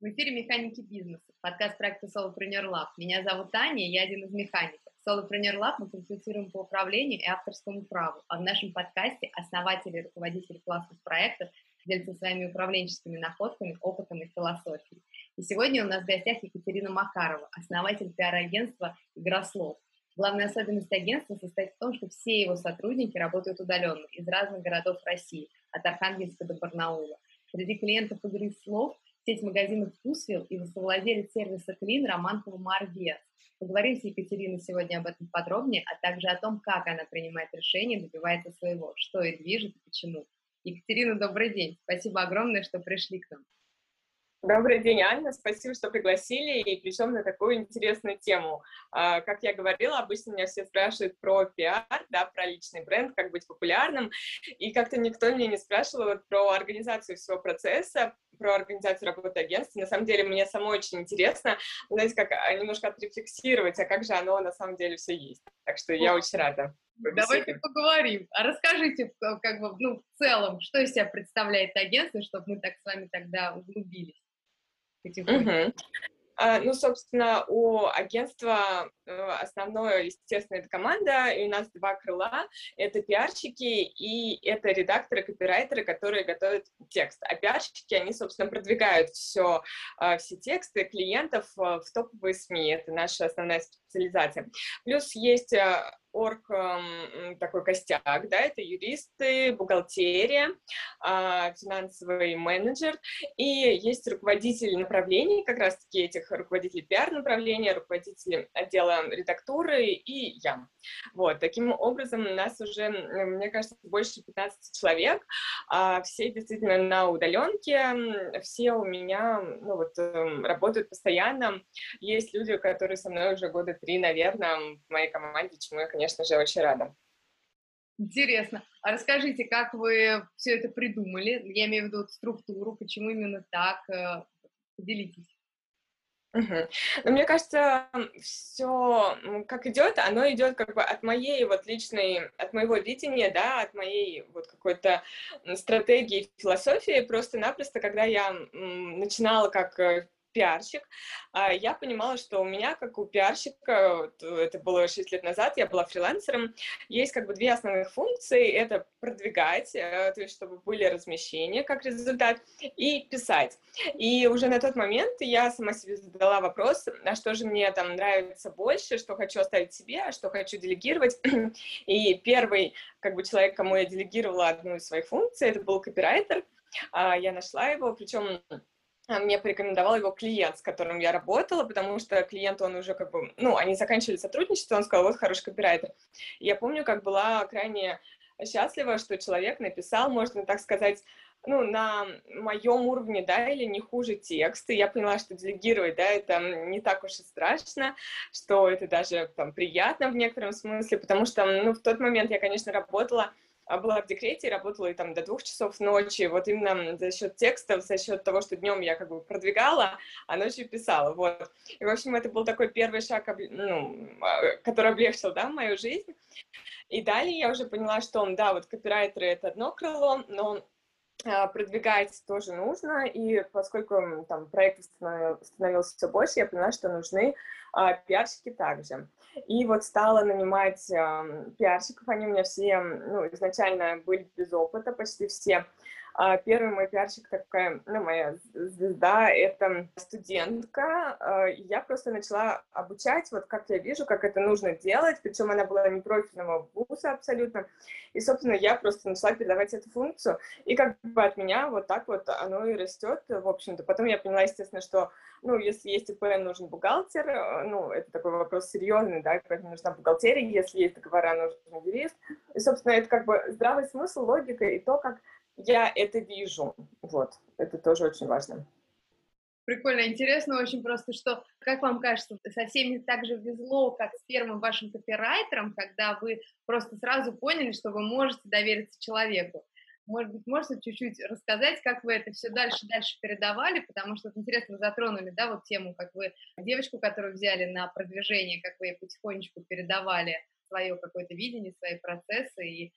В эфире «Механики бизнеса», подкаст проекта Solopreneur Lab. Меня зовут Таня, я один из механиков. Solopreneur Lab мы консультируем по управлению и авторскому праву, а в нашем подкасте основатели и руководители классных проектов делятся своими управленческими находками, опытом и философией. И сегодня у нас в гостях Екатерина Макарова, основатель пиар-агентства «Игрослов». Главная особенность агентства состоит в том, что все его сотрудники работают удаленно из разных городов России, от Архангельска до Барнаула. Среди клиентов игры слов – сеть магазинов «Вкусвилл» и совладелец сервиса «Клин» Роман Калмар Поговорим с Екатериной сегодня об этом подробнее, а также о том, как она принимает решения, добивается своего, что и движет и почему. Екатерина, добрый день. Спасибо огромное, что пришли к нам. Добрый день, Анна. Спасибо, что пригласили, и причем на такую интересную тему. А, как я говорила, обычно меня все спрашивают про пиар, да, про личный бренд, как быть популярным, и как-то никто меня не спрашивал вот про организацию всего процесса, про организацию работы агентства. На самом деле, мне самой очень интересно, знаете, как а, немножко отрефлексировать, а как же оно на самом деле все есть. Так что я очень рада. Давайте поговорим. А расскажите, как бы, ну, в целом, что из себя представляет агентство, чтобы мы так с вами тогда углубились потихоньку. Угу. Ну, собственно, у агентства э, основное, естественно, это команда, и у нас два крыла. Это пиарщики и это редакторы, копирайтеры, которые готовят текст. А пиарщики, они, собственно, продвигают все, а, все тексты клиентов э, в топовые СМИ. Это наша основная специализация. Плюс есть э, орг такой костяк, да, это юристы, бухгалтерия, а, финансовый менеджер, и есть руководители направлений, как раз-таки этих руководителей пиар-направления, руководители отдела редактуры и я. Вот, таким образом у нас уже, мне кажется, больше 15 человек, а все действительно на удаленке, все у меня, ну вот, эм, работают постоянно, есть люди, которые со мной уже года три, наверное, в моей команде, чему я, конечно же, очень рада. Интересно. А расскажите, как вы все это придумали? Я имею в виду структуру, почему именно так? Э, поделитесь. Угу. Ну, мне кажется, все, как идет, оно идет как бы от моей вот личной, от моего видения, да, от моей вот какой-то стратегии, философии. Просто-напросто, когда я начинала как э, пиарщик, а, я понимала, что у меня, как у пиарщика, это было 6 лет назад, я была фрилансером, есть как бы две основных функции. Это продвигать, э, то есть чтобы были размещения как результат, и писать. И уже на тот момент я сама себе задала вопрос, а что же мне там нравится больше, что хочу оставить себе, а что хочу делегировать. И первый как бы человек, кому я делегировала одну из своих функций, это был копирайтер. А, я нашла его, причем мне порекомендовал его клиент, с которым я работала, потому что клиент, он уже как бы, ну, они заканчивали сотрудничество, он сказал, вот хороший копирайтер. Я помню, как была крайне счастлива, что человек написал, можно так сказать, ну, на моем уровне, да, или не хуже текст, и я поняла, что делегировать, да, это не так уж и страшно, что это даже там приятно в некотором смысле, потому что, ну, в тот момент я, конечно, работала а была в декрете, работала и там до двух часов ночи, вот именно за счет текстов, за счет того, что днем я как бы продвигала, а ночью писала, вот. И, в общем, это был такой первый шаг, ну, а, который облегчил, да, мою жизнь. И далее я уже поняла, что, да, вот копирайтеры — это одно крыло, но а, продвигать тоже нужно, и поскольку там проект становился все больше, я поняла, что нужны а, пиарщики также. И вот стала нанимать а, пиарщиков, они у меня все, ну, изначально были без опыта, почти все, а первый мой пиарщик такая, ну, моя звезда, это студентка. А, я просто начала обучать, вот как я вижу, как это нужно делать, причем она была не профильного вуза абсолютно. И, собственно, я просто начала передавать эту функцию, и как бы от меня вот так вот оно и растет, в общем-то. Потом я поняла, естественно, что, ну, если есть ИП, нужен бухгалтер, э, ну, это такой вопрос серьезный, да, поэтому нужна бухгалтерия, если есть договора, нужен юрист. И, собственно, это как бы здравый смысл, логика и то, как я это вижу. Вот, это тоже очень важно. Прикольно, интересно очень просто, что, как вам кажется, со всеми так же везло, как с первым вашим копирайтером, когда вы просто сразу поняли, что вы можете довериться человеку. Может быть, можете чуть-чуть рассказать, как вы это все дальше-дальше передавали, потому что интересно, затронули, да, вот тему, как вы девочку, которую взяли на продвижение, как вы ей потихонечку передавали свое какое-то видение, свои процессы, и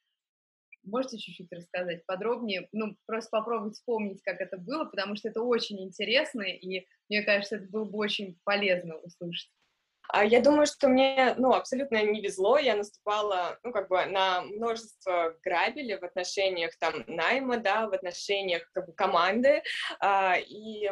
Можете чуть-чуть рассказать подробнее? Ну, просто попробовать вспомнить, как это было, потому что это очень интересно, и мне кажется, это было бы очень полезно услышать. А я думаю, что мне, ну, абсолютно не везло. Я наступала, ну, как бы на множество грабелей в отношениях там найма, да, в отношениях как бы команды. А, и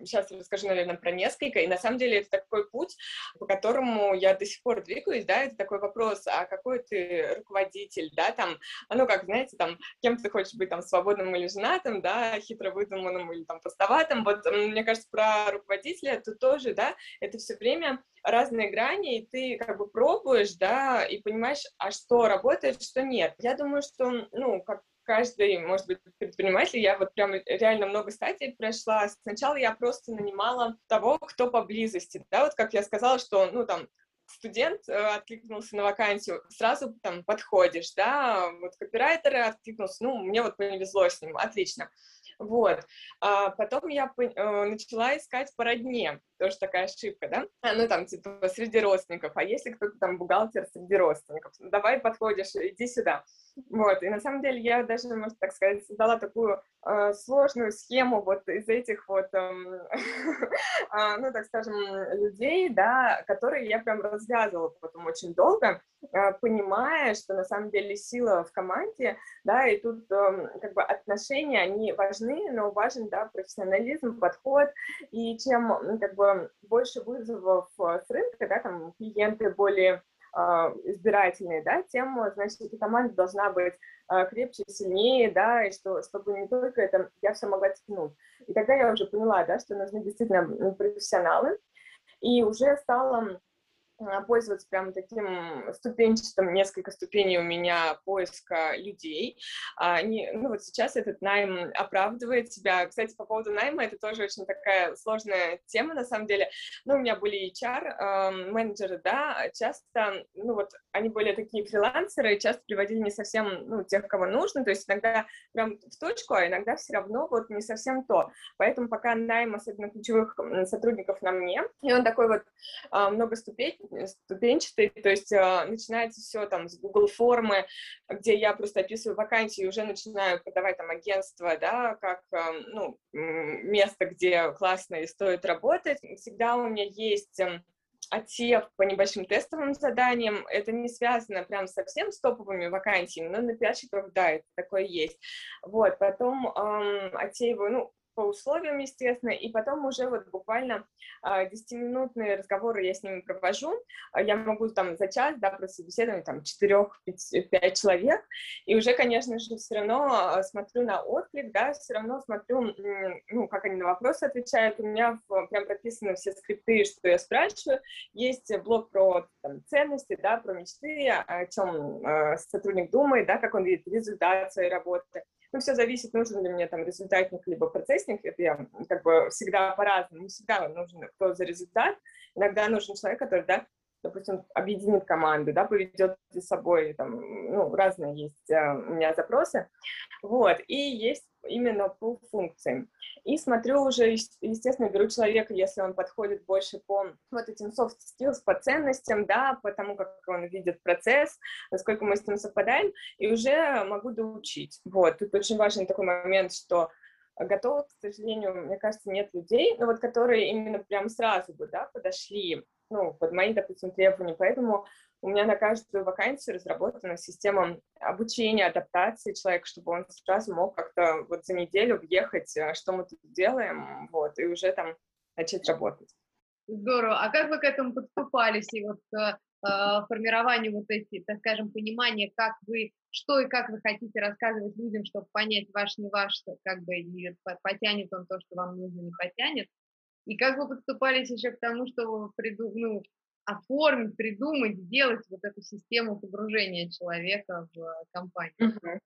сейчас расскажу, наверное, про несколько. И на самом деле это такой путь, по которому я до сих пор двигаюсь, да, это такой вопрос, а какой ты руководитель, да, там, а ну, как, знаете, там, кем ты хочешь быть, там, свободным или женатым, да, хитро выдуманным или там простоватым. Вот, мне кажется, про руководителя тут тоже, да, это все время разные грани, и ты как бы пробуешь, да, и понимаешь, а что работает, что нет. Я думаю, что, ну, как каждый, может быть, предприниматель, я вот прям реально много стадий прошла. Сначала я просто нанимала того, кто поблизости, да, вот как я сказала, что, ну, там, студент э, откликнулся на вакансию, сразу там подходишь, да, вот копирайтер откликнулся, ну, мне вот повезло с ним, отлично. Вот. А потом я э, начала искать по родне, тоже такая ошибка, да? А, ну, там, типа, среди родственников. А если кто-то там бухгалтер среди родственников? Ну, давай подходишь, иди сюда. Вот, и на самом деле я даже, можно так сказать, создала такую э, сложную схему вот из этих вот, э, э, ну, так скажем, людей, да, которые я прям развязывала потом очень долго, понимая, что на самом деле сила в команде, да, и тут э, как бы отношения, они важны, но важен, да, профессионализм, подход, и чем как бы больше вызовов с рынка, да, там клиенты более а, избирательные, да, тем, значит, эта команда должна быть а, крепче, сильнее, да, и что, чтобы не только это я все могла тянуть. И тогда я уже поняла, да, что нужны действительно профессионалы, и уже стала а, пользоваться прям таким ступенчатым, несколько ступеней у меня поиска людей. Они, ну вот сейчас этот найм оправдывает себя. Кстати, по поводу найма, это тоже очень такая сложная тема на самом деле. Ну, у меня были HR, менеджеры, да, часто, ну вот, они были такие фрилансеры, часто приводили не совсем, ну, тех, кого нужно, то есть иногда прям в точку, а иногда все равно вот не совсем то. Поэтому пока найм, особенно ключевых сотрудников на мне, и он такой вот много ступеней, ступенчатый, то есть э, начинается все там с Google формы, где я просто описываю вакансии и уже начинаю подавать там агентство, да, как, э, ну, место, где классно и стоит работать. Всегда у меня есть эм, отсев по небольшим тестовым заданиям. Это не связано прям совсем с топовыми вакансиями, но на пиарщиков, да, это такое есть. Вот, потом эм, отсеиваю, ну, по условиям, естественно, и потом уже вот буквально 10-минутные а, разговоры я с ними провожу, а, я могу там за час, да, прособеседовать там 4-5 человек, и уже, конечно же, все равно а, смотрю на отклик, да, все равно смотрю, ну, как они на вопросы отвечают, у меня прям прописаны все скрипты, что я спрашиваю, есть блок про там, ценности, да, про мечты, о чем сотрудник думает, да, как он видит результат своей работы, ну, все зависит, нужен ли мне там результатник либо процессник, это я как бы всегда по-разному, всегда нужен кто за результат, иногда нужен человек, который, да, допустим, объединит команду, да, поведет за собой, там, ну, разные есть э, у меня запросы, вот, и есть именно по функциям. И смотрю уже, естественно, беру человека, если он подходит больше по вот этим soft skills, по ценностям, да, по тому, как он видит процесс, насколько мы с ним совпадаем, и уже могу доучить. Вот, тут очень важный такой момент, что готовых, к сожалению, мне кажется, нет людей, но вот которые именно прям сразу бы, да, подошли ну, под мои, допустим, требования. Поэтому у меня на каждую вакансию разработана система обучения, адаптации человека, чтобы он сразу мог как-то вот за неделю въехать, э, что мы тут делаем, вот, и уже там начать работать. Здорово. А как вы к этому подступались? И вот э, э формированию вот эти, так скажем, понимания, как вы, что и как вы хотите рассказывать людям, чтобы понять ваш, не ваш, как бы и потянет он то, что вам нужно, не потянет. И как вы подступались еще к тому, чтобы приду, ну, оформить, придумать, сделать вот эту систему погружения человека в компанию? Угу.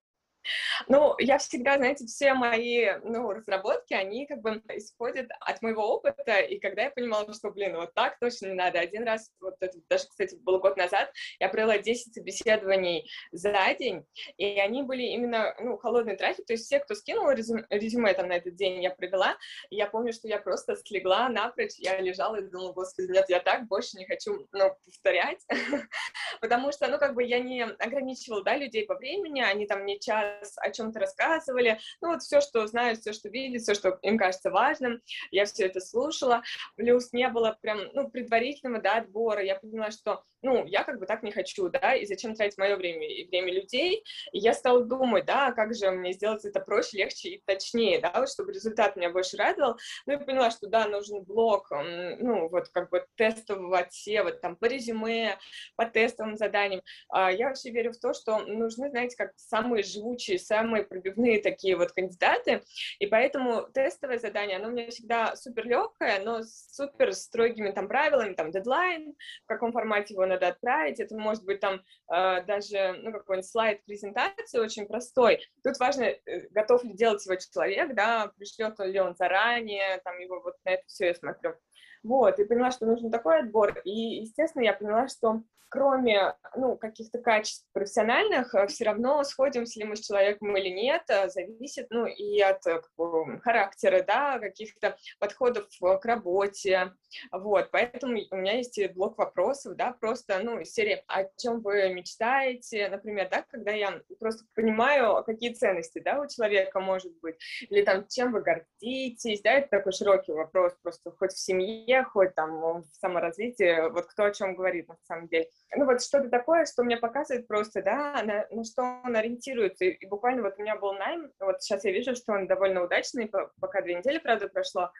Ну, я всегда, знаете, все мои, ну, разработки, они как бы исходят от моего опыта, и когда я понимала, что, блин, вот так точно не надо. Один раз, вот это даже, кстати, было год назад, я провела 10 собеседований за день, и они были именно, ну, холодный трафик, то есть все, кто скинул резюме, резюме там на этот день, я провела, я помню, что я просто слегла напрочь, я лежала и думала, господи, нет, я так больше не хочу, ну, повторять, потому что, ну, как бы я не ограничивала, да, людей по времени, они там не час о чем-то рассказывали, ну, вот все, что знают, все, что видят, все, что им кажется важным, я все это слушала, плюс не было прям, ну, предварительного, да, отбора, я поняла, что, ну, я как бы так не хочу, да, и зачем тратить мое время и время людей, и я стала думать, да, как же мне сделать это проще, легче и точнее, да, вот, чтобы результат меня больше радовал, ну, и поняла, что, да, нужен блок, ну, вот, как бы тестового отсева, там, по резюме, по тестовым заданиям, а я вообще верю в то, что нужны, знаете, как самые живучие, самые пробивные такие вот кандидаты, и поэтому тестовое задание, оно у меня всегда супер легкое, но с супер строгими там правилами, там дедлайн, в каком формате его надо отправить, это может быть там э, даже, ну, какой-нибудь слайд презентации очень простой. Тут важно, э, готов ли делать его человек, да, пришлет ли он заранее, там его вот на это все я смотрю. Вот, и поняла, что нужен такой отбор. И, естественно, я поняла, что кроме ну, каких-то качеств профессиональных, э, все равно сходимся ли мы с человеком или нет, э, зависит ну, и от э, характера, да, каких-то подходов к работе. Вот, поэтому у меня есть блок вопросов, да, просто, ну, из серии, о чем вы мечтаете, например, да, когда я просто понимаю, какие ценности, да, у человека может быть, или там, чем вы гордитесь, да, это такой широкий вопрос, просто хоть в семье, хоть там в саморазвитии, вот кто о чем говорит на самом деле ну вот что-то такое, что мне показывает просто, да, на, на что он ориентируется. И, и буквально вот у меня был найм, вот сейчас я вижу, что он довольно удачный, пока две недели, правда, прошло,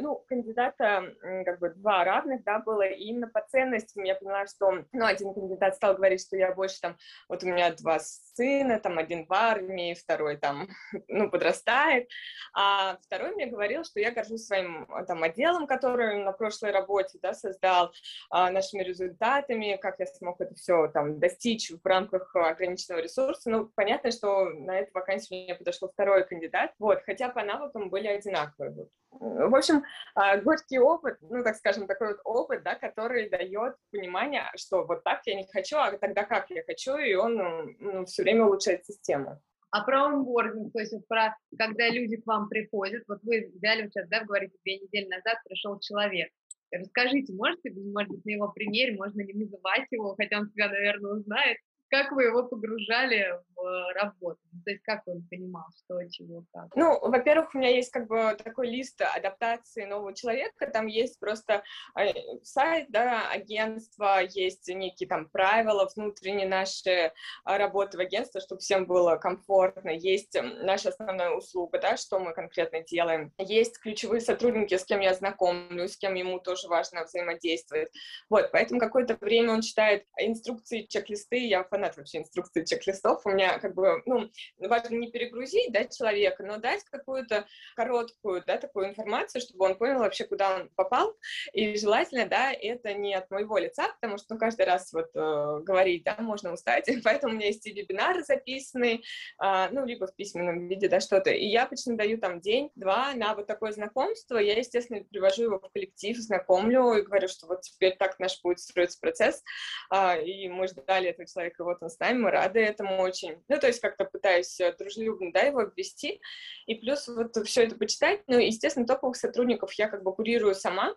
ну, кандидата как бы два равных, да, было, и именно по ценностям. Я поняла, что, ну, один кандидат стал говорить, что я больше там, вот у меня два сына, там, один в армии, второй там, ну, подрастает, а второй мне говорил, что я горжусь своим там отделом, который на прошлой работе, да, создал, а, нашими результатами, как я смог это все там достичь в рамках ограниченного ресурса, ну, понятно, что на эту вакансию мне подошел второй кандидат, вот, хотя по навыкам были одинаковые, вот. В общем, а, горький опыт, ну, так скажем, такой вот опыт, да, который дает понимание, что вот так я не хочу, а тогда как я хочу, и он ну, все время улучшает систему. А про онбординг, то есть вот про когда люди к вам приходят, вот вы взяли сейчас, да, говорите, две недели назад пришел человек. Расскажите, можете, может быть, на его примере, можно не называть его, хотя он себя, наверное, узнает, как вы его погружали в работу? Ну, то есть как он понимал, что, чего, как? Ну, во-первых, у меня есть как бы такой лист адаптации нового человека, там есть просто э, сайт, да, агентство, есть некие там правила внутренние наши а, работы в агентстве, чтобы всем было комфортно, есть наша основная услуга, да, что мы конкретно делаем, есть ключевые сотрудники, с кем я знакомлюсь, с кем ему тоже важно взаимодействовать, вот, поэтому какое-то время он читает инструкции, чек-листы, я фанат вообще инструкции чек-листов. У меня как бы, ну, важно не перегрузить, да, человека, но дать какую-то короткую, да, такую информацию, чтобы он понял вообще, куда он попал. И желательно, да, это не от моего лица, потому что, ну, каждый раз вот э, говорить, да, можно устать. Поэтому у меня есть и вебинары записанные, э, ну, либо в письменном виде, да, что-то. И я обычно даю там день-два на вот такое знакомство. Я, естественно, привожу его в коллектив, знакомлю и говорю, что вот теперь так наш будет строиться процесс. Э, и мы ждали этого человека вот он с нами, мы рады этому очень. Ну, то есть как-то пытаюсь э, дружелюбно, да, его обвести, и плюс вот все это почитать. Ну, естественно, топовых сотрудников я как бы курирую сама.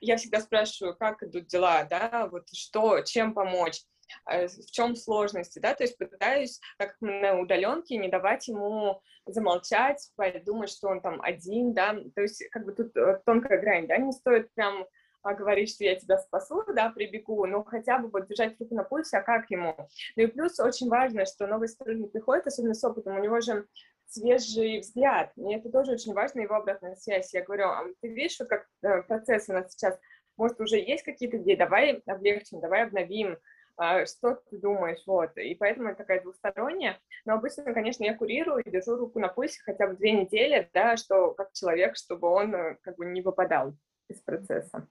Я всегда спрашиваю, как идут дела, да, вот что, чем помочь э, в чем сложности, да, то есть пытаюсь, как на удаленке, не давать ему замолчать, подумать, что он там один, да, то есть как бы тут э, тонкая грань, да, не стоит прям говорить, что я тебя спасу, да, прибегу, но хотя бы вот держать руку на пульсе, а как ему? Ну и плюс очень важно, что новый сотрудник приходит, особенно с опытом, у него же свежий взгляд, и это тоже очень важно, его обратная связь. Я говорю, а ты видишь, вот как э, процесс у нас сейчас, может, уже есть какие-то идеи, давай облегчим, давай обновим, а, что ты думаешь, вот, и поэтому это такая двусторонняя, но обычно, конечно, я курирую и держу руку на пульсе хотя бы две недели, да, что как человек, чтобы он э, как бы не выпадал из процесса.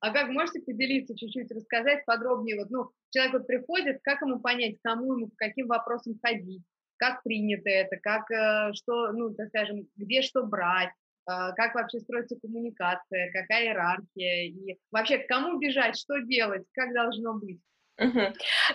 А как можете поделиться чуть-чуть, рассказать подробнее? Вот, ну, человек вот приходит, как ему понять, кому ему, по каким вопросам ходить, как принято это, как э, что, ну, так скажем, где что брать, а, как вообще строится коммуникация, какая иерархия, и вообще к кому бежать, что делать, как должно быть. Угу.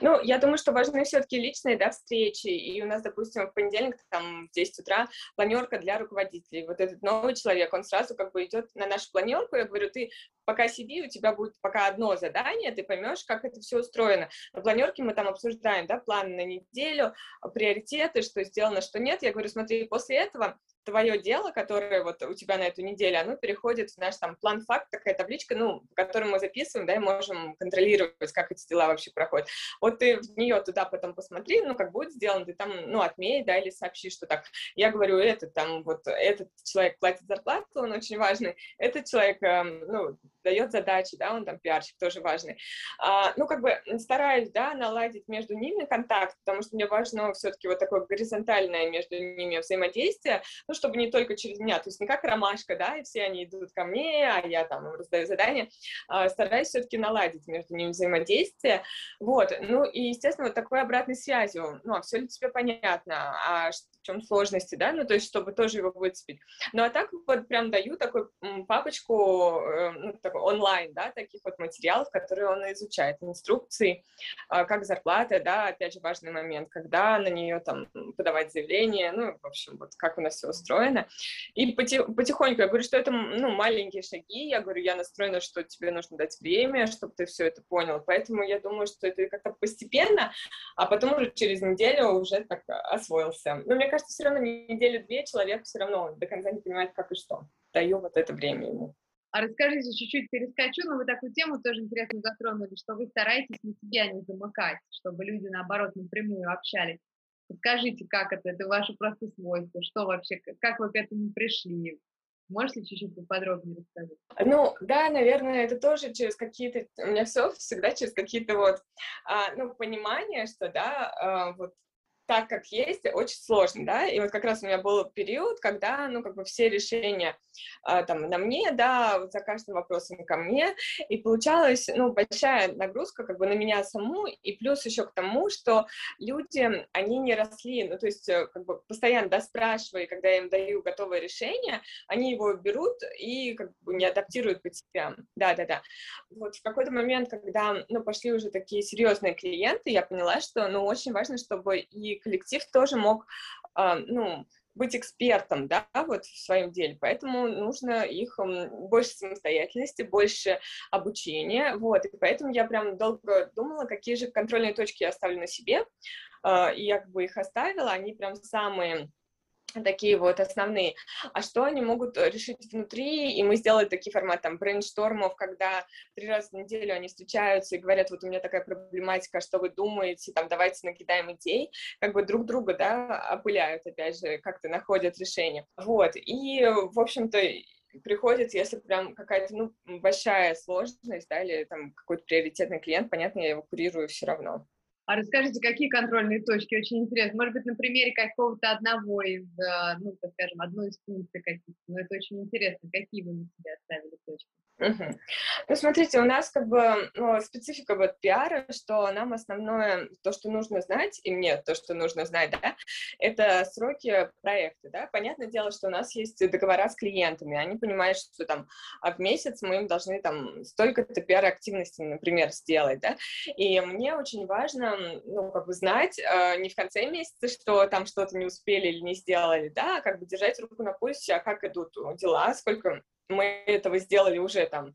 Ну, я думаю, что важны все-таки личные, да, встречи, и у нас, допустим, в понедельник, там, в 10 утра планерка для руководителей. Вот этот новый человек, он сразу как бы идет на нашу планерку, я говорю, ты пока сиди, у тебя будет пока одно задание, ты поймешь, как это все устроено. На планерке мы там обсуждаем, да, план на неделю, приоритеты, что сделано, что нет. Я говорю, смотри, после этого твое дело, которое вот у тебя на эту неделю, оно переходит в наш там план факт, такая табличка, ну, в которой мы записываем, да, и можем контролировать, как эти дела вообще проходят. Вот ты в нее туда потом посмотри, ну, как будет сделано, ты там, ну, отмей, да, или сообщи, что так. Я говорю, этот там, вот этот человек платит зарплату, он очень важный, этот человек, эм, ну, дает задачи, да, он там пиарщик, тоже важный. А, ну, как бы стараюсь, да, наладить между ними контакт, потому что мне важно все-таки вот такое горизонтальное между ними взаимодействие, ну, чтобы не только через меня, то есть не как ромашка, да, и все они идут ко мне, а я там раздаю задания, а, стараюсь все-таки наладить между ними взаимодействие, вот, ну, и, естественно, вот такой обратной связью, ну, а все ли тебе понятно, а в чем сложности, да, ну, то есть, чтобы тоже его выцепить. Ну, а так вот прям даю такую папочку, э, ну, онлайн, да, таких вот материалов, которые он изучает, инструкции, а, как зарплата, да, опять же, важный момент, когда на нее там подавать заявление, ну, в общем, вот как у нас все устроено. И потихоньку я говорю, что это, ну, маленькие шаги, я говорю, я настроена, что тебе нужно дать время, чтобы ты все это понял, поэтому я думаю, что это как-то постепенно, а потом уже через неделю уже так освоился. Но мне кажется, все равно неделю-две человек все равно до конца не понимает, как и что. Даю вот это время ему. А расскажите, чуть-чуть перескочу, но вы такую тему тоже интересно затронули, что вы стараетесь на себя не замыкать, чтобы люди, наоборот, напрямую общались. Скажите, как это? Это ваше просто свойство? Что вообще, как вы к этому пришли? Можете чуть-чуть поподробнее рассказать? Ну, да, наверное, это тоже через какие-то, у меня все всегда через какие-то вот, а, ну, понимание, что, да, а, вот так, как есть, очень сложно, да, и вот как раз у меня был период, когда, ну, как бы все решения э, там на мне, да, вот за каждым вопросом ко мне, и получалась, ну, большая нагрузка как бы на меня саму, и плюс еще к тому, что люди, они не росли, ну, то есть э, как бы постоянно, да, спрашивая, когда я им даю готовое решение, они его берут и как бы не адаптируют под себя, да-да-да. Вот в какой-то момент, когда, ну, пошли уже такие серьезные клиенты, я поняла, что, ну, очень важно, чтобы и коллектив тоже мог, а, ну, быть экспертом, да, вот в своем деле, поэтому нужно их больше самостоятельности, больше обучения, вот, и поэтому я прям долго думала, какие же контрольные точки я оставлю на себе, а, и я как бы их оставила, они прям самые такие вот основные. А что они могут э, решить внутри? И мы сделали такие форматы там брейнштормов, когда три раза в неделю они встречаются и говорят, вот у меня такая проблематика, что вы думаете, там, давайте накидаем идей, как бы друг друга, да, опыляют, опять же, как-то находят решение. Вот, и, в общем-то, приходит, если прям какая-то, ну, большая сложность, да, или там какой-то приоритетный клиент, понятно, я его курирую все равно. А расскажите, какие контрольные точки? Очень интересно. Может быть, на примере какого-то одного из, э, ну, так скажем, одной из функций каких-то. Но это очень интересно. Какие вы на себя оставили точки? Ну, смотрите, у нас как бы ну, специфика вот пиара, что нам основное, то, что нужно знать, и мне то, что нужно знать, да, это сроки проекта, да. Понятное дело, что у нас есть договора с клиентами, они понимают, что там а в месяц мы им должны там столько-то пиар-активности, например, сделать, да, и мне очень важно, ну, как бы знать э, не в конце месяца, что там что-то не успели или не сделали, да, а как бы держать руку на пульсе, а как идут дела, сколько мы этого сделали уже там.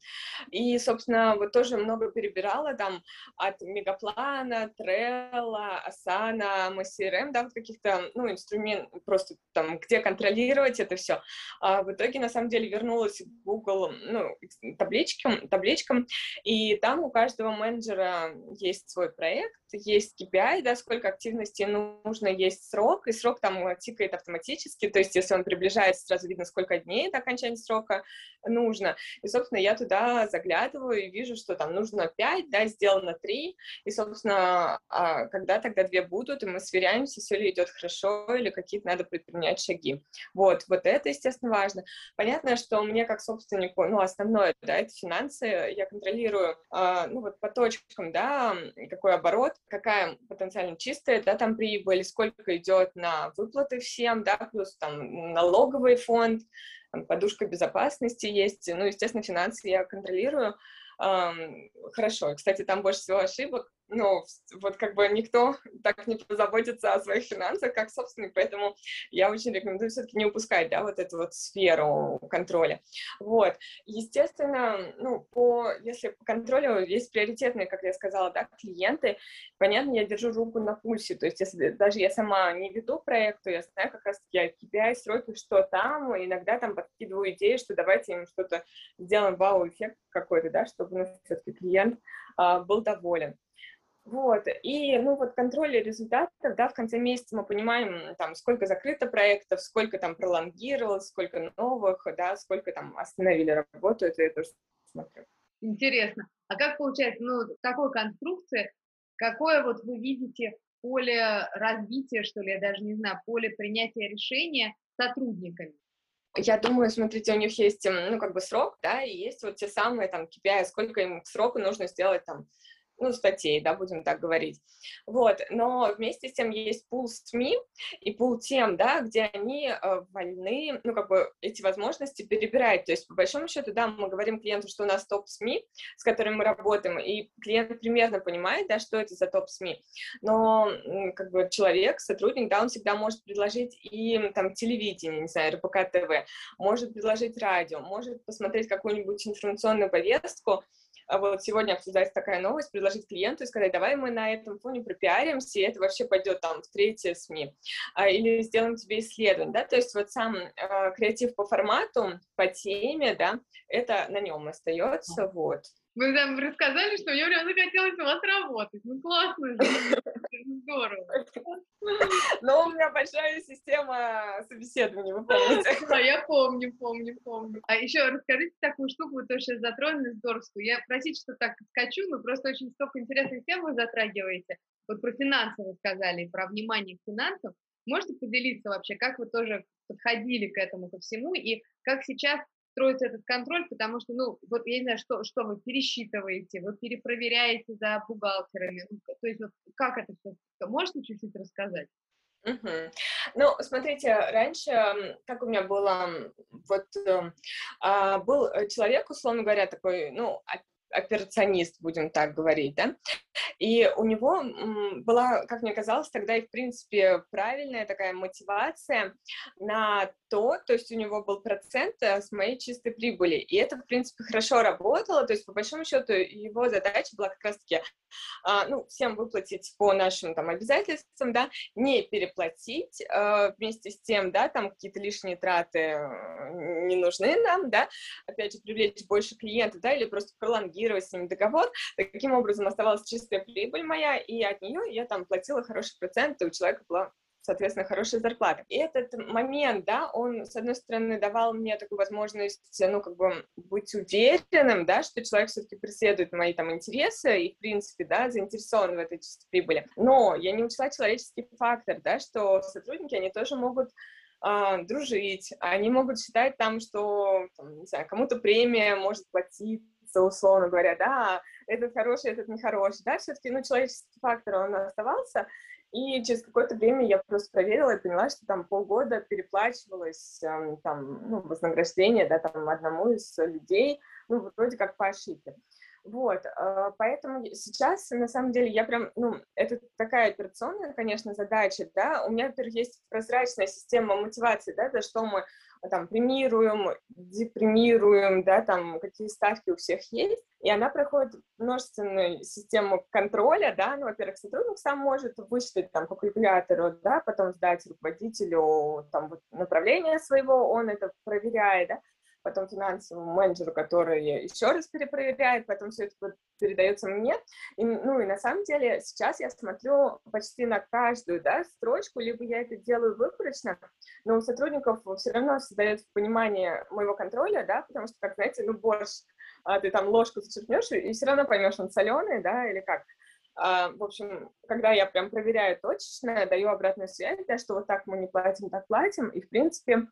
И, собственно, вот тоже много перебирала там от Мегаплана, Трелла, Асана, MCRM, да, вот каких-то, ну, инструмент, просто там, где контролировать это все. А в итоге, на самом деле, вернулась к Google, ну, табличкам, табличкам, и там у каждого менеджера есть свой проект, есть KPI, да, сколько активности нужно, есть срок, и срок там тикает автоматически, то есть если он приближается, сразу видно, сколько дней до окончания срока, нужно. И, собственно, я туда заглядываю и вижу, что там нужно 5, да, сделано 3, и, собственно, а когда тогда две будут, и мы сверяемся, все ли идет хорошо, или какие-то надо предпринять шаги. Вот, вот это, естественно, важно. Понятно, что мне как собственнику, ну, основное, да, это финансы, я контролирую, э, ну, вот по точкам, да, какой оборот, какая потенциально чистая, да, там прибыль, сколько идет на выплаты всем, да, плюс там налоговый фонд, там, подушка безопасности есть, ну, естественно, финансы я контролирую, хорошо. Кстати, там больше всего ошибок, ну, вот как бы никто так не позаботится о своих финансах, как собственник, поэтому я очень рекомендую все-таки не упускать, да, вот эту вот сферу контроля. Вот, естественно, ну, по, если по контролю есть приоритетные, как я сказала, да, клиенты, понятно, я держу руку на пульсе, то есть если даже я сама не веду проект, то я знаю как раз-таки KPI, сроки, что там, иногда там подкидываю идеи, что давайте им что-то сделаем, вау-эффект какой-то, да, чтобы ну, все-таки клиент а, был доволен. Вот, и, ну, вот контроль результатов, да, в конце месяца мы понимаем, там, сколько закрыто проектов, сколько там пролонгировалось, сколько новых, да, сколько там остановили работу, это я тоже смотрю. Интересно. А как получается, ну, какой конструкции, какое вот вы видите поле развития, что ли, я даже не знаю, поле принятия решения сотрудниками? Я думаю, смотрите, у них есть, ну, как бы срок, да, и есть вот те самые там KPI, сколько им к сроку нужно сделать там ну, статей, да, будем так говорить. Вот, но вместе с тем есть пул СМИ и пул тем, да, где они э, вольны, ну, как бы эти возможности перебирать. То есть, по большому счету, да, мы говорим клиенту, что у нас топ СМИ, с которыми мы работаем, и клиент примерно понимает, да, что это за топ СМИ. Но, как бы, человек, сотрудник, да, он всегда может предложить и, там, телевидение, не знаю, РБК ТВ, может предложить радио, может посмотреть какую-нибудь информационную повестку, вот сегодня обсуждается такая новость, предложить клиенту и сказать, давай мы на этом фоне пропиаримся, и это вообще пойдет там в третье СМИ, а, или сделаем тебе исследование, да, то есть вот сам э, креатив по формату, по теме, да, это на нем остается, вот. Вы там рассказали, что мне прям захотелось у вас работать. Ну, классно же. Здорово. Но у меня большая система собеседований, вы помните? Да, я помню, помню, помню. А еще расскажите такую штуку, вы тоже сейчас затронули здоровскую. Я простите, что так скачу, но просто очень столько интересных тем вы затрагиваете. Вот про финансы вы сказали, про внимание к финансам. Можете поделиться вообще, как вы тоже подходили к этому ко всему, и как сейчас строится этот контроль, потому что, ну, вот я не знаю, что, что вы пересчитываете, вы перепроверяете за бухгалтерами, ну, то есть вот как это все, можете чуть-чуть рассказать? Угу. Ну, смотрите, раньше, как у меня было, вот э, был человек, условно говоря, такой, ну, операционист, будем так говорить, да, и у него была, как мне казалось, тогда и, в принципе, правильная такая мотивация на то, то есть у него был процент э, с моей чистой прибыли, и это, в принципе, хорошо работало, то есть, по большому счету, его задача была как раз-таки, а, ну, всем выплатить по нашим там обязательствам, да, не переплатить, а, вместе с тем, да, там какие-то лишние траты э, не нужны нам, да, опять же, привлечь больше клиентов, да, или просто пролонгировать с ними договор, таким образом оставалась чистая прибыль моя, и от нее я там платила хороший процент, и у человека была соответственно, хорошая зарплата. И этот момент, да, он, с одной стороны, давал мне такую возможность, ну, как бы быть уверенным, да, что человек все-таки преследует мои там интересы и, в принципе, да, заинтересован в этой чистой прибыли. Но я не учла человеческий фактор, да, что сотрудники, они тоже могут Uh, дружить, они могут считать там, что, там, не знаю, кому-то премия может платиться, условно говоря, да, этот хороший, этот нехороший, да, все-таки, ну, человеческий фактор, он оставался, и через какое-то время я просто проверила и поняла, что там полгода переплачивалось эм, там, ну, вознаграждение, да, там одному из людей, ну, вроде как по ошибке. Вот, э, поэтому сейчас, на самом деле, я прям, ну, это такая операционная, конечно, задача, да, у меня, во-первых, есть прозрачная система мотивации, да, за что мы там премируем, депремируем, да, там какие ставки у всех есть, и она проходит множественную систему контроля, да, ну, во-первых, сотрудник сам может высчитать там по калькулятору, да, потом сдать руководителю там вот, направление своего, он это проверяет, да, потом финансовому менеджеру, который еще раз перепроверяет, потом все это передается мне. И, ну и на самом деле сейчас я смотрю почти на каждую да, строчку, либо я это делаю выборочно, но у сотрудников все равно создается понимание моего контроля, да, потому что, как знаете, ну борщ, а ты там ложку зачерпнешь, и все равно поймешь, он соленый, да, или как. А, в общем, когда я прям проверяю точечно, даю обратную связь, да, что вот так мы не платим, так платим, и, в принципе,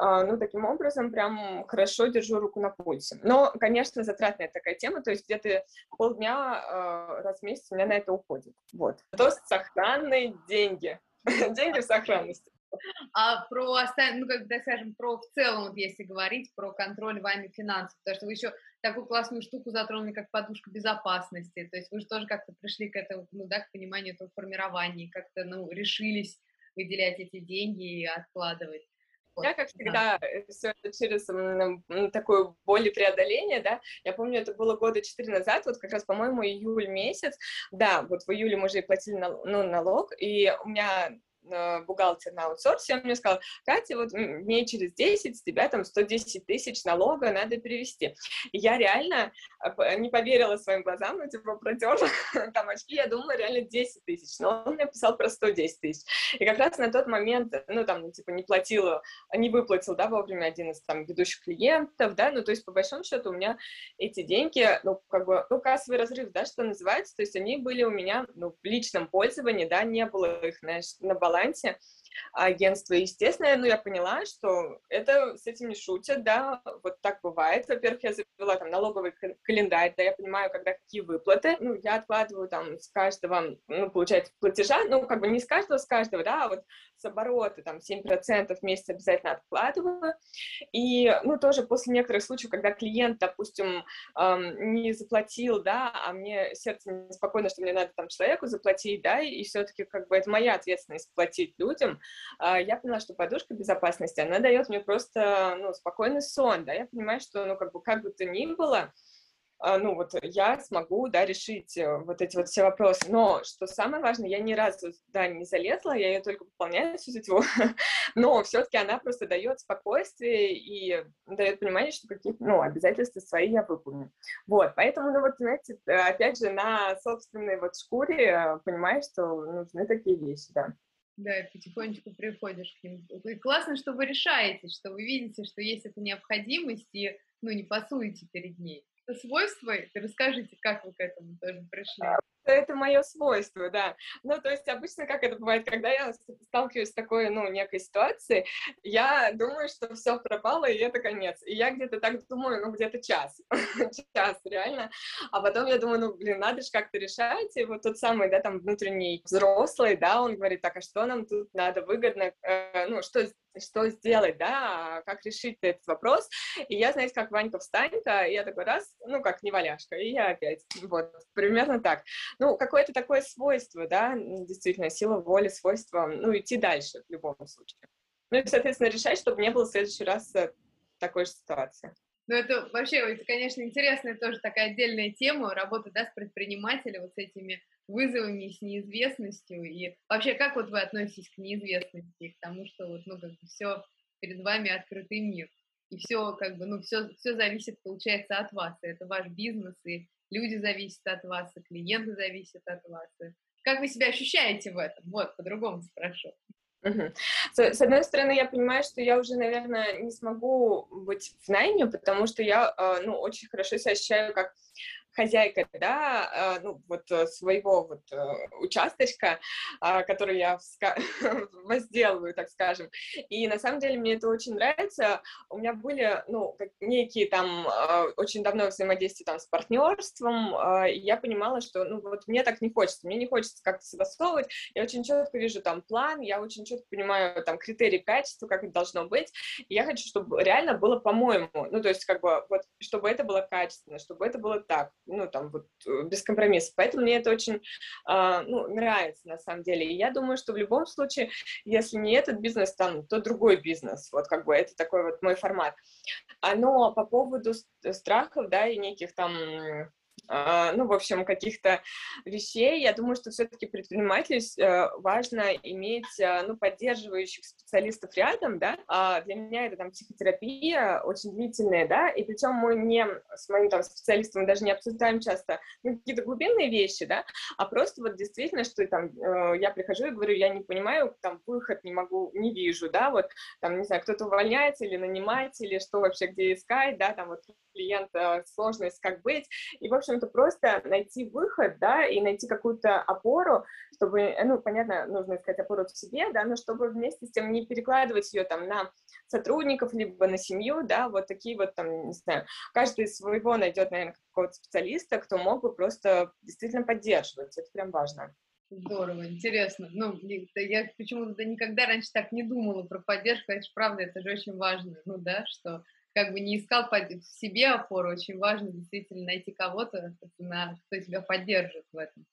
ну, таким образом, прям хорошо держу руку на пульсе. Но, конечно, затратная такая тема, то есть где-то полдня э, раз в месяц у меня на это уходит. Вот. То сохранные деньги. деньги в сохранности. А про, ну, когда, скажем, про в целом, вот если говорить, про контроль вами финансов, потому что вы еще такую классную штуку затронули, как подушка безопасности, то есть вы же тоже как-то пришли к этому, ну, да, к пониманию этого формирования, как-то, ну, решились выделять эти деньги и откладывать. Я, как всегда, да. Э, все это через такую боль и преодоление, да, я помню, это было года четыре назад, вот как раз, по-моему, июль месяц, да, вот в июле мы уже платили ну, налог, и у меня бухгалтер на аутсорсе, он мне сказал, Катя, вот мне через 10 с тебя там 110 тысяч налога надо перевести. И я реально э, не поверила своим глазам, ну, типа, протерла там очки, я думала, реально 10 тысяч, но он мне писал про 110 тысяч. И как раз на тот момент, ну, там, типа, не платила, не выплатил, да, вовремя один из там ведущих клиентов, да, ну, то есть, по большому счету, у меня эти деньги, ну, как бы, ну, кассовый разрыв, да, что называется, то есть они были у меня, ну, в личном пользовании, да, не было их, знаешь, на балансе, балансе агентства. И, естественно, ну, я поняла, что это с этим не шутят, да, вот так бывает. Во-первых, я завела там налоговый календарь, да, я понимаю, когда какие выплаты. Ну, я откладываю там с каждого, ну, получается, платежа, ну, как бы не с каждого, с каждого, да, а вот с оборота, там, 7% в месяц обязательно откладываю. И, ну, тоже после некоторых случаев, когда клиент, допустим, эм, не заплатил, да, а мне сердце неспокойно, что мне надо там человеку заплатить, да, и все-таки как бы это моя ответственность платить людям, э, я поняла, что подушка безопасности, она дает мне просто, ну, спокойный сон, да, я понимаю, что, ну, как бы, как бы то ни было, а, ну вот я смогу, да, решить э, вот эти вот все вопросы. Но, что самое важное, я ни разу, да, не залезла, я ее только выполняю всю сетевую, но все-таки она просто дает спокойствие и дает понимание, что какие ну, обязательства свои я выполню. Вот, поэтому, ну вот, знаете, опять же, на собственной вот шкуре э, понимаешь, что нужны такие вещи, да. Да, и потихонечку приходишь к ним. И классно, что вы решаете, что вы видите, что есть эта необходимость, и ну, не пасуете перед ней свойства, расскажите, как вы к этому тоже пришли? Это мое свойство, да. Ну, то есть обычно как это бывает, когда я сталкиваюсь с такой, ну, некой ситуацией, я думаю, что все пропало, и это конец. И я где-то так думаю, ну, где-то час. час, реально. А потом я думаю, ну, блин, надо же как-то решать. И вот тот самый, да, там, внутренний взрослый, да, он говорит, так, а что нам тут надо выгодно, э, ну, что что сделать, да, как решить этот вопрос. И я, знаете, как Ванька встанька, и я такой раз, ну, как не валяшка, и я опять, вот, примерно так. Ну, какое-то такое свойство, да, действительно, сила воли, свойство, ну, идти дальше в любом случае. Ну, и, соответственно, решать, чтобы не было в следующий раз э, такой же ситуации. Ну, это вообще, это, конечно, интересная тоже такая отдельная тема, работа, да, с предпринимателем, вот с этими вызовами, с неизвестностью, и вообще, как вот вы относитесь к неизвестности, к тому, что вот, ну, как бы все перед вами открытый мир, и все, как бы, ну, все, все зависит, получается, от вас, и это ваш бизнес, и люди зависят от вас, и клиенты зависят от вас, и как вы себя ощущаете в этом? Вот, по-другому спрошу. С, с одной стороны, я понимаю, что я уже, наверное, не смогу быть в найме, потому что я, э, ну, очень хорошо себя ощущаю как хозяйка, да, а, ну, вот э, своего вот э, участочка, а, который я возделываю, так скажем. И на самом деле мне это очень нравится. У меня были, ну, некие там а, очень давно взаимодействия там с партнерством, и я понимала, что, ну, вот мне так не хочется, мне не хочется как-то согласовывать, я очень четко вижу там план, я очень четко понимаю там критерии качества, как это должно быть, и я хочу, чтобы реально было по-моему, ну, то есть как бы вот, чтобы это было качественно, чтобы это было так, ну, там, вот, э, без компромиссов. Поэтому мне это очень, э, ну, нравится, на самом деле. И я думаю, что в любом случае, если не этот бизнес, там, то другой бизнес. Вот, как бы, это такой вот мой формат. А, но по поводу страхов, да, и неких там ну, в общем, каких-то вещей. Я думаю, что все-таки предпринимателю э, важно иметь, э, ну, поддерживающих специалистов рядом, да. А для меня это там психотерапия очень длительная, да, и причем мы не с моим там специалистом даже не обсуждаем часто ну, какие-то глубинные вещи, да, а просто вот действительно, что там э, я прихожу и говорю, я не понимаю, там выход не могу, не вижу, да, вот там, не знаю, кто-то увольняется или нанимать, или что вообще где искать, да, там вот клиента сложность, как быть, и, в общем-то, просто найти выход, да, и найти какую-то опору, чтобы, э, ну, понятно, нужно искать опору в себе, да, но чтобы вместе с тем не перекладывать ее там на сотрудников, либо на семью, да, вот такие вот там, не знаю, каждый своего найдет, наверное, какого-то специалиста, кто мог бы просто действительно поддерживать, это прям важно. Здорово, интересно. Ну, я почему-то никогда раньше так не думала про поддержку, это же правда, это же очень важно, ну да, что как бы не искал в себе опору, очень важно действительно найти кого-то, кто тебя поддержит в этом.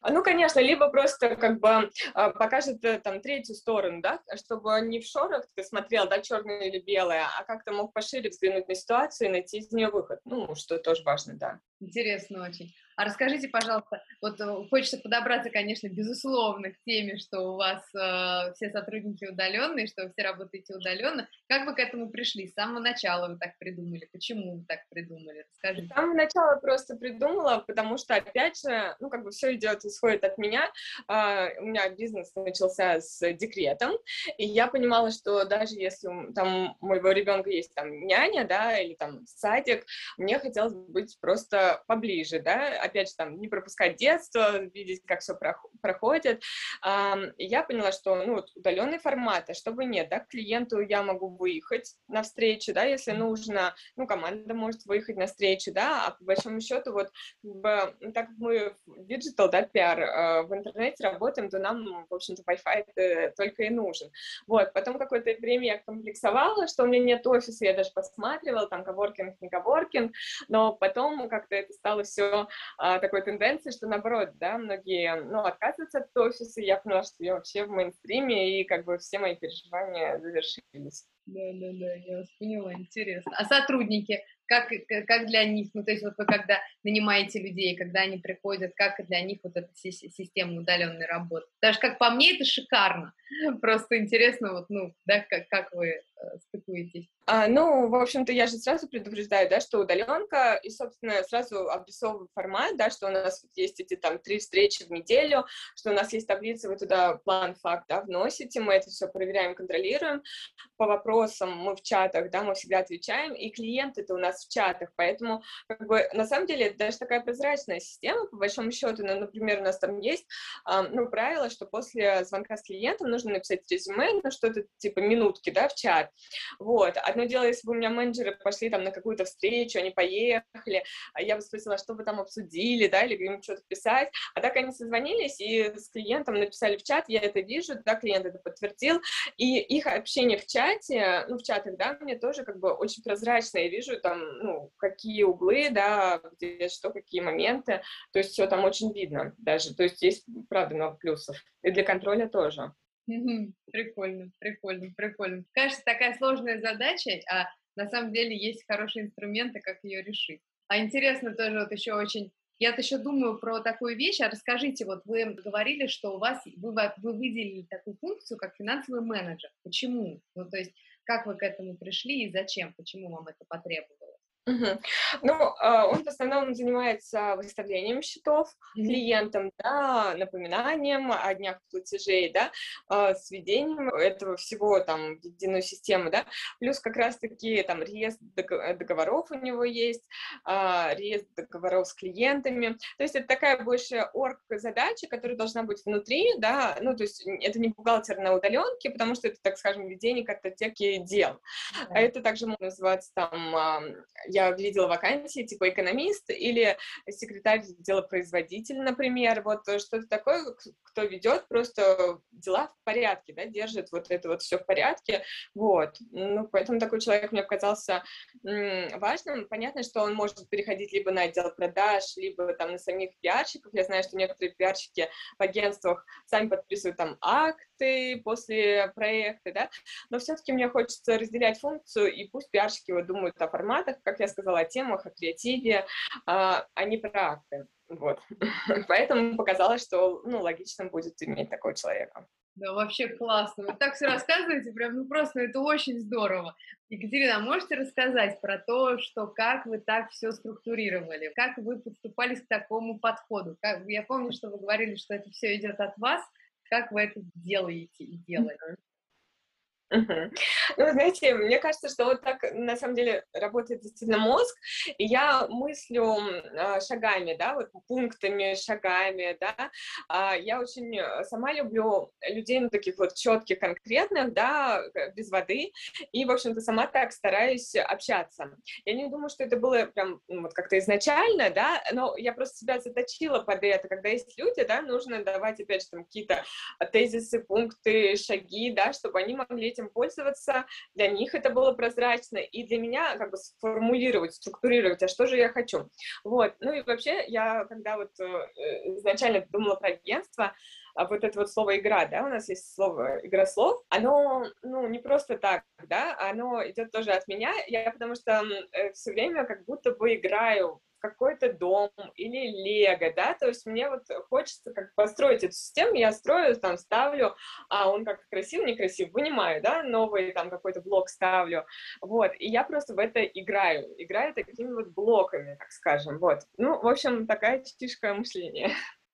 А, ну, конечно, либо просто как бы а, покажет э, там третью сторону, да, чтобы не в шорах ты смотрел, да, черное или белое, а как-то мог пошире взглянуть на ситуацию и найти из нее выход. Ну, что тоже важно, да. Интересно очень. А расскажите, пожалуйста, вот э, хочется подобраться, конечно, безусловно, к теме, что у вас э, все сотрудники удаленные, что вы все работаете удаленно. Как вы к этому пришли? С самого начала вы так придумали? Почему вы так придумали? Расскажите. С самого начала просто придумала, потому что, опять же, ну, как бы все идет, исходит от меня. Э, у меня бизнес начался с декретом, и я понимала, что даже если там у моего ребенка есть там няня, да, или там садик, мне хотелось быть просто поближе, да, опять же, там, не пропускать детство, видеть, как все проходит. Я поняла, что, ну, вот удаленный формат, а что бы нет, да, к клиенту я могу выехать на встречу, да, если нужно, ну, команда может выехать на встречу, да, а по большому счету, вот, ну, так как мы в digital, да, пиар, а, в интернете работаем, то нам, в общем-то, Wi-Fi только и нужен. Вот, потом какое-то время я комплексовала, что у меня нет офиса, я даже посматривала, там, коворкинг, не коворкинг, но потом как-то это стало все а, такой тенденции, что наоборот, да, многие, ну, отказываются от офиса, и я поняла, что я вообще в мейнстриме, и как бы все мои переживания завершились. Да, да, да, я вас поняла, интересно. А сотрудники, как, как для них, ну, то есть вот вы когда нанимаете людей, когда они приходят, как для них вот эта система удаленной работы? Даже как по мне, это шикарно. Просто интересно, вот, ну, да, как, как вы э, стыкуетесь. А, ну, в общем-то, я же сразу предупреждаю, да, что удаленка, и, собственно, сразу обрисовываю формат, да, что у нас есть эти там три встречи в неделю, что у нас есть таблица, вы туда план факт, да, вносите, мы это все проверяем, контролируем. По вопросам мы в чатах, да, мы всегда отвечаем, и клиенты-то у нас в чатах, поэтому, как бы, на самом деле, это даже такая прозрачная система, по большому счету, ну, например, у нас там есть, ну, правило, что после звонка с клиентом нужно написать резюме, ну, что-то типа минутки, да, в чат, вот, Одно дело, если бы у меня менеджеры пошли там на какую-то встречу, они поехали, а я бы спросила, что вы там обсудили, да, или им что-то писать, а так они созвонились и с клиентом написали в чат, я это вижу, да, клиент это подтвердил, и их общение в чате, ну, в чатах, да, мне тоже как бы очень прозрачно, я вижу там, ну, какие углы, да, где что, какие моменты, то есть все там очень видно даже, то есть есть, правда, много плюсов, и для контроля тоже. Прикольно, прикольно, прикольно. Кажется, такая сложная задача, а на самом деле есть хорошие инструменты, как ее решить. А интересно тоже вот еще очень я вот еще думаю про такую вещь, а расскажите, вот вы говорили, что у вас, вы, вы выделили такую функцию, как финансовый менеджер. Почему? Ну, то есть, как вы к этому пришли и зачем? Почему вам это потребовалось? Угу. Ну, а, он в основном занимается выставлением счетов mm-hmm. клиентам, да, напоминанием о днях платежей, да, а, сведением этого всего там в единую систему, да, плюс как раз-таки там реестр договоров у него есть, а, реестр договоров с клиентами, то есть это такая больше орг-задача, которая должна быть внутри, да, ну, то есть это не бухгалтер на удаленке, потому что это, так скажем, ведение картотеки дел, mm-hmm. а это также можно называться там я видела вакансии, типа экономист или секретарь делопроизводитель, например, вот что-то такое, кто ведет просто дела в порядке, да, держит вот это вот все в порядке, вот, ну, поэтому такой человек мне показался важным, понятно, что он может переходить либо на отдел продаж, либо там на самих пиарщиков, я знаю, что некоторые пиарщики в агентствах сами подписывают там акты после проекта, да, но все-таки мне хочется разделять функцию, и пусть пиарщики вот думают о форматах, как я сказала, о темах, о креативе, а, а не про акты. Вот. Поэтому показалось, что ну, логично будет иметь такого человека. Да, вообще классно. Вы так все рассказываете, прям, ну просто это очень здорово. Екатерина, а можете рассказать про то, что как вы так все структурировали, как вы подступались к такому подходу? Как, я помню, что вы говорили, что это все идет от вас, как вы это делаете и делаете? Ну, знаете, мне кажется, что вот так на самом деле работает действительно мозг, я мыслю э, шагами, да, вот пунктами, шагами, да. А, я очень э, сама люблю людей, ну, таких вот четких, конкретных, да, без воды, и, в общем-то, сама так стараюсь общаться. Я не думаю, что это было прям вот как-то изначально, да, но я просто себя заточила под это. Когда есть люди, да, нужно давать, опять же, там какие-то тезисы, пункты, шаги, да, чтобы они могли этим пользоваться, для них это было прозрачно, и для меня как бы сформулировать, структурировать, а что же я хочу. Вот, ну и вообще я, когда вот э, изначально думала про агентство, а вот это вот слово игра, да, у нас есть слово игра слов, оно, ну, не просто так, да, оно идет тоже от меня, я потому что э, все время как будто бы играю какой-то дом или лего, да, то есть мне вот хочется как построить эту систему, я строю, там, ставлю, а он как красив, некрасив, вынимаю, да, новый там какой-то блок ставлю, вот, и я просто в это играю, играю такими вот блоками, так скажем, вот. Ну, в общем, такая фишка мышления.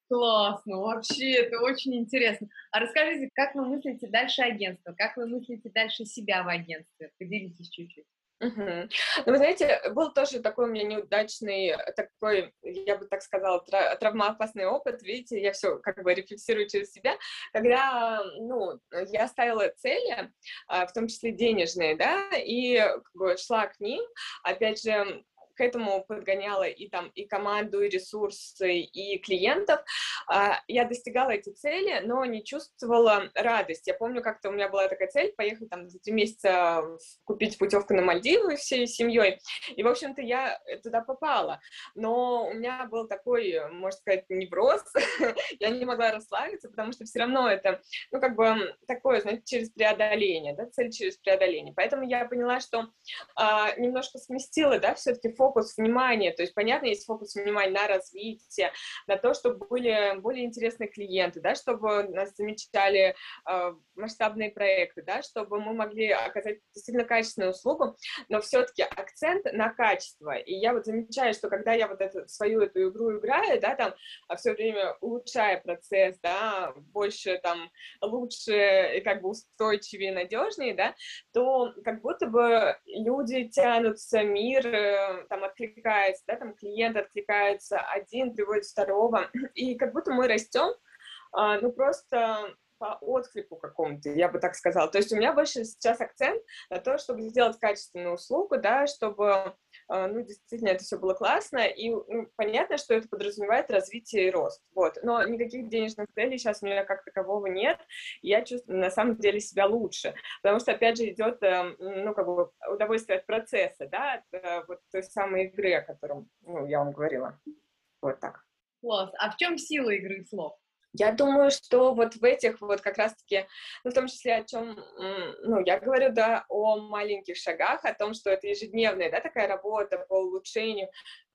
Классно, вообще, это очень интересно. А расскажите, как вы мыслите дальше агентство, как вы мыслите дальше себя в агентстве? Поделитесь чуть-чуть. Угу. Ну, вы знаете, был тоже такой у меня неудачный, такой, я бы так сказала, тра- травмоопасный опыт. Видите, я все как бы рефлексирую через себя, когда, ну, я ставила цели, а, в том числе денежные, да, и как бы шла к ним, опять же, к этому подгоняла и там и команду, и ресурсы, и клиентов. А, я достигала эти цели, но не чувствовала радость. Я помню, как-то у меня была такая цель поехать там за три месяца купить путевку на Мальдивы всей семьей. И, в общем-то, я туда попала. Но у меня был такой, можно сказать, невроз. я не могла расслабиться, потому что все равно это, ну, как бы такое, знаете, через преодоление, да, цель через преодоление. Поэтому я поняла, что а, немножко сместила, да, все-таки фокус внимания, то есть, понятно, есть фокус внимания на развитие, на то, чтобы были более интересные клиенты, да, чтобы нас замечали э, масштабные проекты, да, чтобы мы могли оказать действительно качественную услугу, но все-таки акцент на качество. И я вот замечаю, что когда я вот эту, свою эту игру играю, да, там, а все время улучшая процесс, да, больше там, лучше, и как бы устойчивее, надежнее, да, то как будто бы люди тянутся, мир э, там откликается, да, там клиент откликается, один приводит второго, и как будто мы растем, а, ну, просто по отклику какому-то, я бы так сказала. То есть у меня больше сейчас акцент на то, чтобы сделать качественную услугу, да, чтобы, ну, действительно, это все было классно, и ну, понятно, что это подразумевает развитие и рост, вот. Но никаких денежных целей сейчас у меня как такового нет, я чувствую на самом деле себя лучше, потому что, опять же, идет, эм, ну, как бы удовольствие от процесса, да, от э, вот той самой игры, о котором, ну, я вам говорила. Вот так. Класс. А в чем сила игры слов? Я думаю, что вот в этих вот как раз-таки, ну, в том числе о чем, ну, я говорю, да, о маленьких шагах, о том, что это ежедневная, да, такая работа по улучшению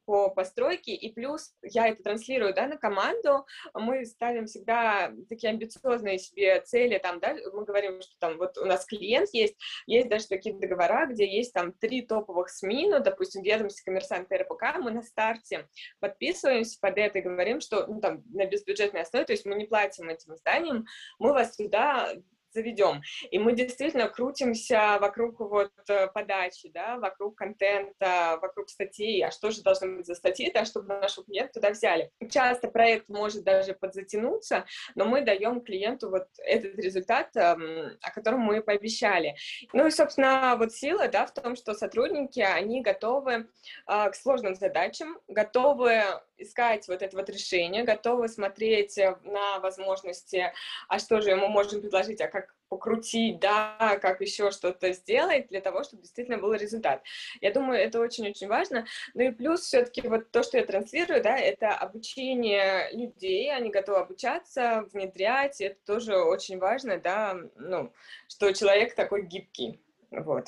по постройке, и плюс я это транслирую, да, на команду, мы ставим всегда такие амбициозные себе цели, там, да, мы говорим, что там вот у нас клиент есть, есть даже такие договора, где есть там три топовых СМИ, ну, допустим, ведомости коммерсант РПК, мы на старте подписываемся под это и говорим, что, ну, там, на безбюджетной основе, то есть мы не платим этим изданиям, мы вас сюда заведем. И мы действительно крутимся вокруг вот э, подачи, да, вокруг контента, вокруг статей, а что же должно быть за статьи, да, чтобы нашего клиента туда взяли. Часто проект может даже подзатянуться, но мы даем клиенту вот этот результат, эм, о котором мы пообещали. Ну и, собственно, вот сила, да, в том, что сотрудники, они готовы э, к сложным задачам, готовы искать вот это вот решение, готовы смотреть на возможности, а что же мы можем предложить, а как покрутить, да, как еще что-то сделать для того, чтобы действительно был результат. Я думаю, это очень-очень важно. Ну и плюс все-таки вот то, что я транслирую, да, это обучение людей, они готовы обучаться, внедрять, это тоже очень важно, да, ну, что человек такой гибкий, вот.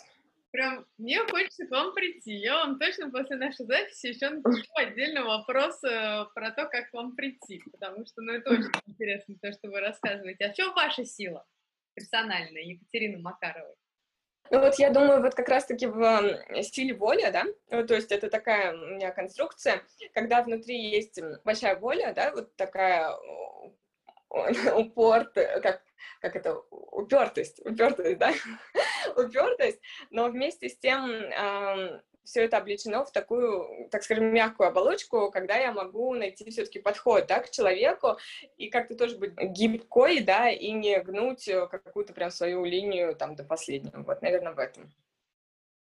Прям мне хочется к вам прийти. Я вам точно после нашей записи еще напишу отдельный вопрос э, про то, как к вам прийти, потому что, ну, это очень интересно, то, что вы рассказываете. А в чем ваша сила персональная, Екатерина Макаровой? Ну вот я думаю, вот как раз-таки в стиле воли, да, вот, то есть это такая у меня конструкция, когда внутри есть большая воля, да, вот такая упорт, как, как это, упертость, упертость, да, упертость, но вместе с тем все это облечено в такую, так скажем, мягкую оболочку, когда я могу найти все-таки подход, да, к человеку и как-то тоже быть гибкой, да, и не гнуть э, какую-то прям свою линию там до последнего, вот, наверное, в этом.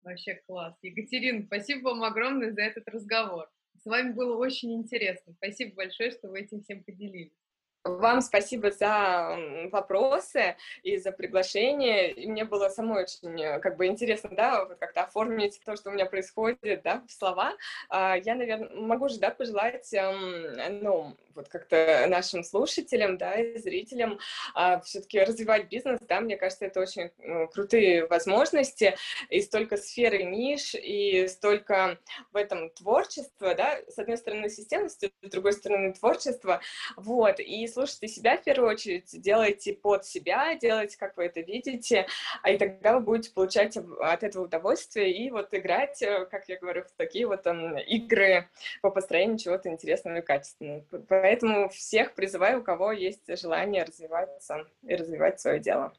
Вообще класс. Екатерина, спасибо вам огромное за этот разговор. С вами было очень интересно. Спасибо большое, что вы этим всем поделились. Вам спасибо за вопросы и за приглашение. И мне было самой очень как бы интересно, да, вот как-то оформить то, что у меня происходит, да, в слова. А, я, наверное, могу же, да, пожелать, ну, вот как-то нашим слушателям, да, и зрителям а, все-таки развивать бизнес, да, мне кажется, это очень ну, крутые возможности, и столько сфер и ниш, и столько в этом творчества, да, с одной стороны системность, с другой стороны творчество, вот, и слушайте себя в первую очередь, делайте под себя, делайте, как вы это видите, а и тогда вы будете получать от этого удовольствие и вот играть, э, как я говорю, в такие вот там игры по построению чего-то интересного и качественного. Поэтому всех призываю, у кого есть желание развиваться и развивать свое дело.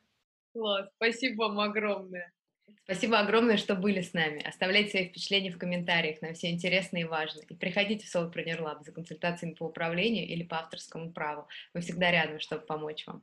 Класс, спасибо вам огромное. Спасибо огромное, что были с нами. Оставляйте свои впечатления в комментариях, нам все интересно и важно. И приходите в Solopreneur Lab за консультациями по управлению или по авторскому праву. Мы всегда рядом, чтобы помочь вам.